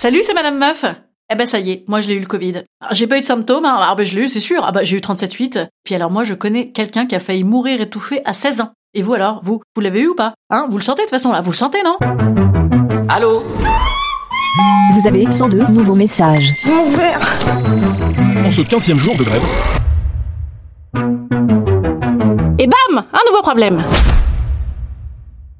Salut, c'est Madame Meuf. Eh ben ça y est, moi je l'ai eu le Covid. J'ai pas eu de symptômes, hein. ah ben je l'ai eu, c'est sûr. Ah ben j'ai eu 37,8. Puis alors moi je connais quelqu'un qui a failli mourir étouffé à 16 ans. Et vous alors, vous, vous l'avez eu ou pas? Hein Vous le sentez de toute façon là, vous le sentez non? Allô? Vous avez 102 nouveaux messages. En ce 15 jour de grève, Et bam Un nouveau problème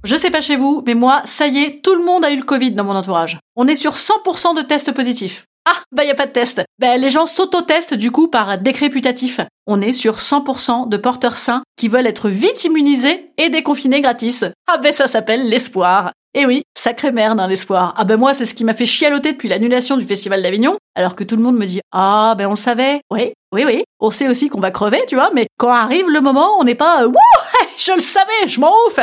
Je sais pas chez vous, mais moi, ça y est, tout le monde a eu le Covid dans mon entourage. On est sur 100% de tests positifs. Ah, bah y a pas de test. Bah les gens s'auto-testent du coup par décret putatif. On est sur 100% de porteurs sains qui veulent être vite immunisés et déconfinés gratis. Ah ben ça s'appelle l'espoir. Et oui, sacrée merde hein, l'espoir. Ah ben moi c'est ce qui m'a fait chialoter depuis l'annulation du festival d'Avignon, alors que tout le monde me dit ah ben on le savait. Oui, oui, oui. On sait aussi qu'on va crever, tu vois, mais quand arrive le moment, on n'est pas euh, wouh, je le savais, je m'en ouf.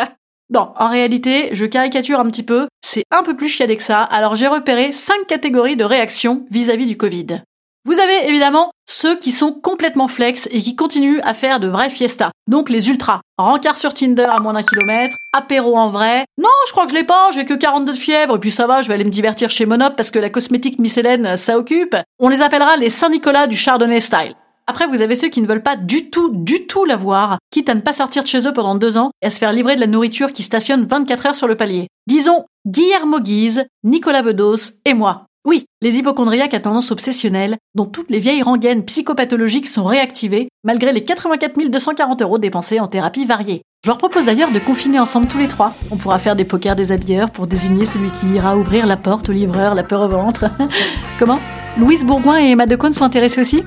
Bon, en réalité, je caricature un petit peu, c'est un peu plus chiadé que ça, alors j'ai repéré cinq catégories de réactions vis-à-vis du Covid. Vous avez évidemment ceux qui sont complètement flex et qui continuent à faire de vraies fiestas. Donc les ultras. Rencard sur Tinder à moins d'un kilomètre, apéro en vrai. Non, je crois que je l'ai pas, j'ai que 42 de fièvre, et puis ça va, je vais aller me divertir chez Monop parce que la cosmétique Miss ça occupe. On les appellera les Saint-Nicolas du Chardonnay style. Après, vous avez ceux qui ne veulent pas du tout, du tout la voir, quitte à ne pas sortir de chez eux pendant deux ans et à se faire livrer de la nourriture qui stationne 24 heures sur le palier. Disons Guillermo Guise, Nicolas Bedos et moi. Oui, les hypochondriaques à tendance obsessionnelle, dont toutes les vieilles rengaines psychopathologiques sont réactivées, malgré les 84 240 euros dépensés en thérapie variée. Je leur propose d'ailleurs de confiner ensemble tous les trois. On pourra faire des pokers des habilleurs pour désigner celui qui ira ouvrir la porte au livreur, la peur au ventre. Comment? Louise Bourgoin et Emma Decaune sont intéressés aussi?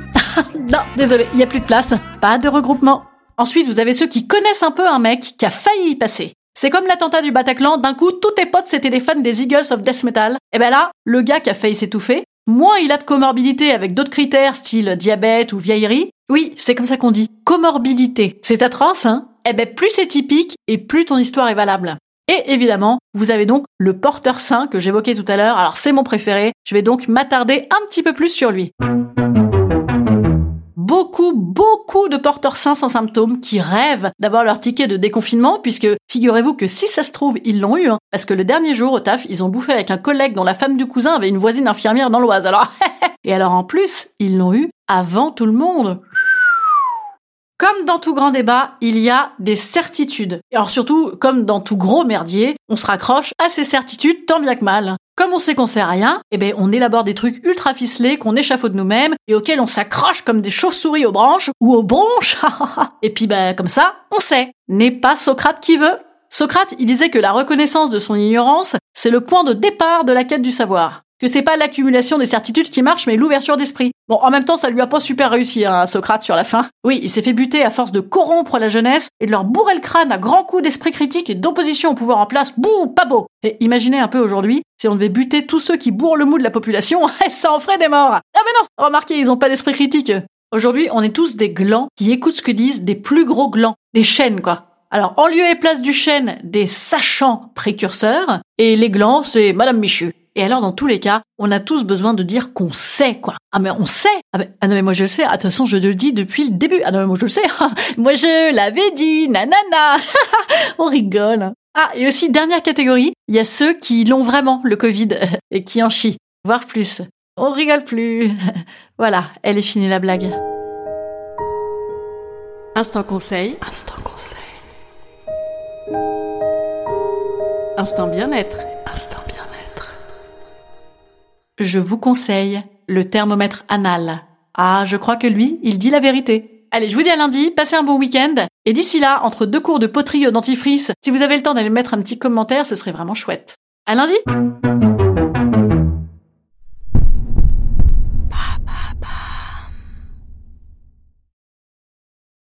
Non, désolé, il n'y a plus de place. Pas de regroupement. Ensuite, vous avez ceux qui connaissent un peu un mec qui a failli y passer. C'est comme l'attentat du Bataclan, d'un coup, tous tes potes c'était des fans des Eagles of Death Metal. Et ben là, le gars qui a failli s'étouffer, moins il a de comorbidité avec d'autres critères, style diabète ou vieillerie. Oui, c'est comme ça qu'on dit. Comorbidité. C'est atroce, hein? Eh ben, plus c'est typique, et plus ton histoire est valable. Et évidemment, vous avez donc le porteur sain que j'évoquais tout à l'heure. Alors c'est mon préféré. Je vais donc m'attarder un petit peu plus sur lui. Beaucoup, beaucoup de porteurs sains sans symptômes qui rêvent d'avoir leur ticket de déconfinement puisque figurez-vous que si ça se trouve, ils l'ont eu. hein, parce que le dernier jour au taf, ils ont bouffé avec un collègue dont la femme du cousin avait une voisine infirmière dans l'Oise. Alors, et alors en plus, ils l'ont eu avant tout le monde. Comme dans tout grand débat, il y a des certitudes. Et alors surtout, comme dans tout gros merdier, on se raccroche à ces certitudes tant bien que mal. Comme on sait qu'on sait rien, eh ben on élabore des trucs ultra ficelés qu'on échafaude nous-mêmes et auxquels on s'accroche comme des chauves-souris aux branches ou aux bronches. et puis ben comme ça, on sait. N'est pas Socrate qui veut. Socrate, il disait que la reconnaissance de son ignorance, c'est le point de départ de la quête du savoir. Que c'est pas l'accumulation des certitudes qui marche, mais l'ouverture d'esprit. Bon, en même temps, ça lui a pas super réussi, hein, Socrate sur la fin. Oui, il s'est fait buter à force de corrompre la jeunesse et de leur bourrer le crâne à grands coups d'esprit critique et d'opposition au pouvoir en place. Bouh, pas beau. Et imaginez un peu aujourd'hui, si on devait buter tous ceux qui bourrent le mou de la population, ça en ferait des morts. Ah ben non, remarquez, ils ont pas d'esprit critique. Aujourd'hui, on est tous des glands qui écoutent ce que disent des plus gros glands, des chênes quoi. Alors, en lieu et place du chêne, des sachants précurseurs, et les glands, c'est Madame Michu. Et alors, dans tous les cas, on a tous besoin de dire qu'on sait, quoi. Ah, mais on sait Ah, ben, ah non, mais moi je le sais. Ah, de toute façon, je le dis depuis le début. Ah non, mais moi je le sais. moi je l'avais dit, nanana On rigole. Ah, et aussi, dernière catégorie, il y a ceux qui l'ont vraiment, le Covid, et qui en chient. Voire plus. On rigole plus. voilà, elle est finie la blague. Instant conseil. Instant conseil. Instant bien-être. Instant bien-être. Je vous conseille le thermomètre anal. Ah, je crois que lui, il dit la vérité. Allez, je vous dis à lundi, passez un bon week-end. Et d'ici là, entre deux cours de poterie au dentifrice, si vous avez le temps d'aller mettre un petit commentaire, ce serait vraiment chouette. À lundi!